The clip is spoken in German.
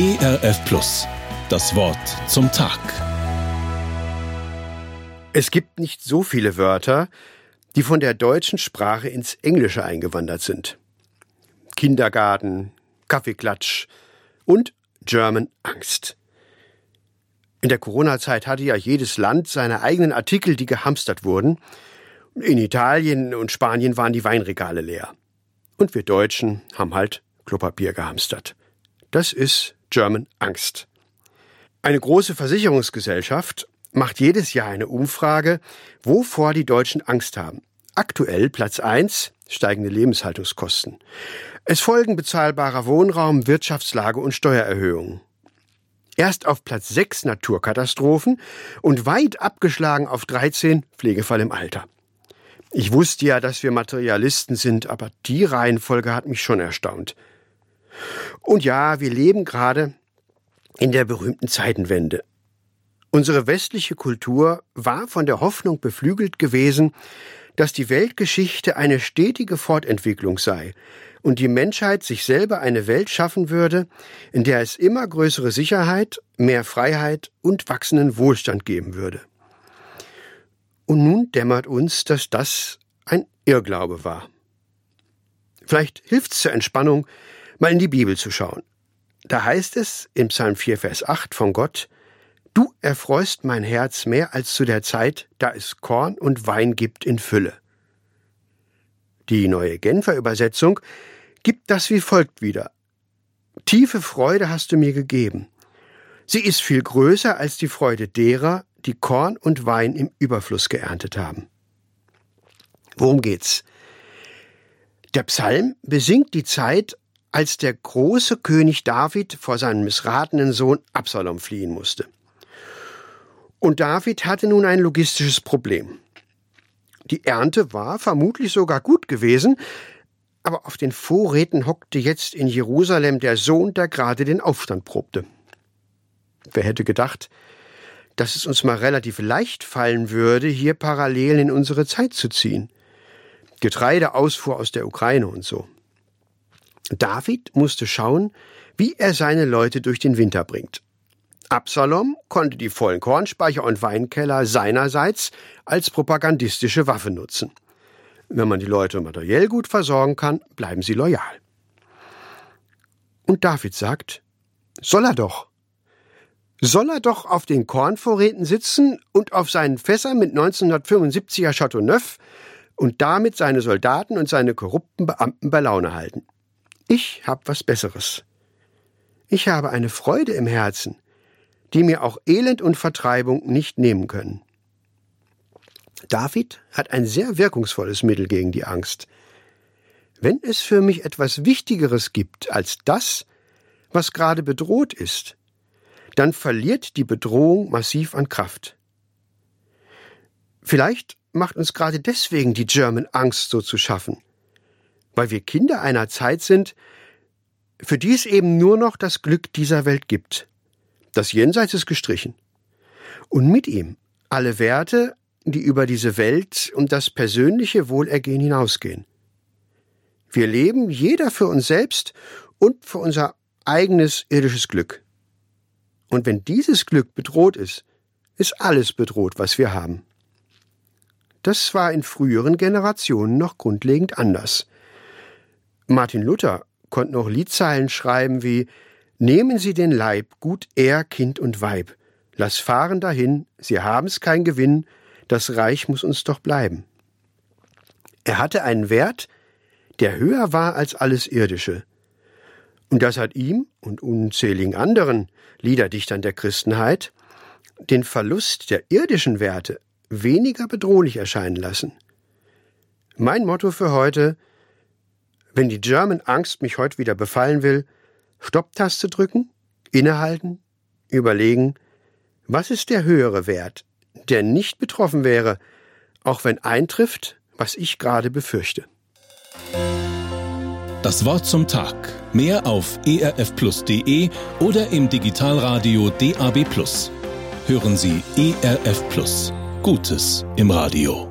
ERF Plus. Das Wort zum Tag. Es gibt nicht so viele Wörter, die von der deutschen Sprache ins Englische eingewandert sind. Kindergarten, Kaffeeklatsch und German Angst. In der Corona-Zeit hatte ja jedes Land seine eigenen Artikel, die gehamstert wurden. In Italien und Spanien waren die Weinregale leer. Und wir Deutschen haben halt Klopapier gehamstert. Das ist German Angst. Eine große Versicherungsgesellschaft macht jedes Jahr eine Umfrage, wovor die Deutschen Angst haben. Aktuell Platz 1 steigende Lebenshaltungskosten. Es folgen bezahlbarer Wohnraum, Wirtschaftslage und Steuererhöhungen. Erst auf Platz 6 Naturkatastrophen und weit abgeschlagen auf 13 Pflegefall im Alter. Ich wusste ja, dass wir Materialisten sind, aber die Reihenfolge hat mich schon erstaunt. Und ja, wir leben gerade in der berühmten Zeitenwende. Unsere westliche Kultur war von der Hoffnung beflügelt gewesen, dass die Weltgeschichte eine stetige Fortentwicklung sei und die Menschheit sich selber eine Welt schaffen würde, in der es immer größere Sicherheit, mehr Freiheit und wachsenden Wohlstand geben würde. Und nun dämmert uns, dass das ein Irrglaube war. Vielleicht hilft es zur Entspannung, mal in die Bibel zu schauen. Da heißt es im Psalm 4, Vers 8 von Gott, Du erfreust mein Herz mehr als zu der Zeit, da es Korn und Wein gibt in Fülle. Die neue Genfer Übersetzung gibt das wie folgt wieder. Tiefe Freude hast du mir gegeben. Sie ist viel größer als die Freude derer, die Korn und Wein im Überfluss geerntet haben. Worum geht's? Der Psalm besingt die Zeit, als der große König David vor seinem missratenen Sohn Absalom fliehen musste. Und David hatte nun ein logistisches Problem. Die Ernte war vermutlich sogar gut gewesen, aber auf den Vorräten hockte jetzt in Jerusalem der Sohn, der gerade den Aufstand probte. Wer hätte gedacht, dass es uns mal relativ leicht fallen würde, hier parallel in unsere Zeit zu ziehen. Getreideausfuhr aus der Ukraine und so. David musste schauen, wie er seine Leute durch den Winter bringt. Absalom konnte die vollen Kornspeicher und Weinkeller seinerseits als propagandistische Waffe nutzen. Wenn man die Leute materiell gut versorgen kann, bleiben sie loyal. Und David sagt, soll er doch. Soll er doch auf den Kornvorräten sitzen und auf seinen Fässern mit 1975er Chateauneuf und damit seine Soldaten und seine korrupten Beamten bei Laune halten. Ich habe was Besseres. Ich habe eine Freude im Herzen, die mir auch Elend und Vertreibung nicht nehmen können. David hat ein sehr wirkungsvolles Mittel gegen die Angst. Wenn es für mich etwas Wichtigeres gibt als das, was gerade bedroht ist, dann verliert die Bedrohung massiv an Kraft. Vielleicht macht uns gerade deswegen die German Angst so zu schaffen weil wir Kinder einer Zeit sind, für die es eben nur noch das Glück dieser Welt gibt. Das Jenseits ist gestrichen. Und mit ihm alle Werte, die über diese Welt und das persönliche Wohlergehen hinausgehen. Wir leben jeder für uns selbst und für unser eigenes irdisches Glück. Und wenn dieses Glück bedroht ist, ist alles bedroht, was wir haben. Das war in früheren Generationen noch grundlegend anders. Martin Luther konnte noch Liedzeilen schreiben wie Nehmen Sie den Leib, gut er, Kind und Weib, lass fahren dahin, sie haben's kein Gewinn, das Reich muss uns doch bleiben. Er hatte einen Wert, der höher war als alles Irdische. Und das hat ihm und unzähligen anderen Liederdichtern der Christenheit den Verlust der irdischen Werte weniger bedrohlich erscheinen lassen. Mein Motto für heute wenn die German Angst mich heute wieder befallen will, Stopptaste drücken, innehalten, überlegen, was ist der höhere Wert, der nicht betroffen wäre, auch wenn eintrifft, was ich gerade befürchte. Das Wort zum Tag. Mehr auf erfplus.de oder im Digitalradio DAB+. Hören Sie ERF Plus. Gutes im Radio.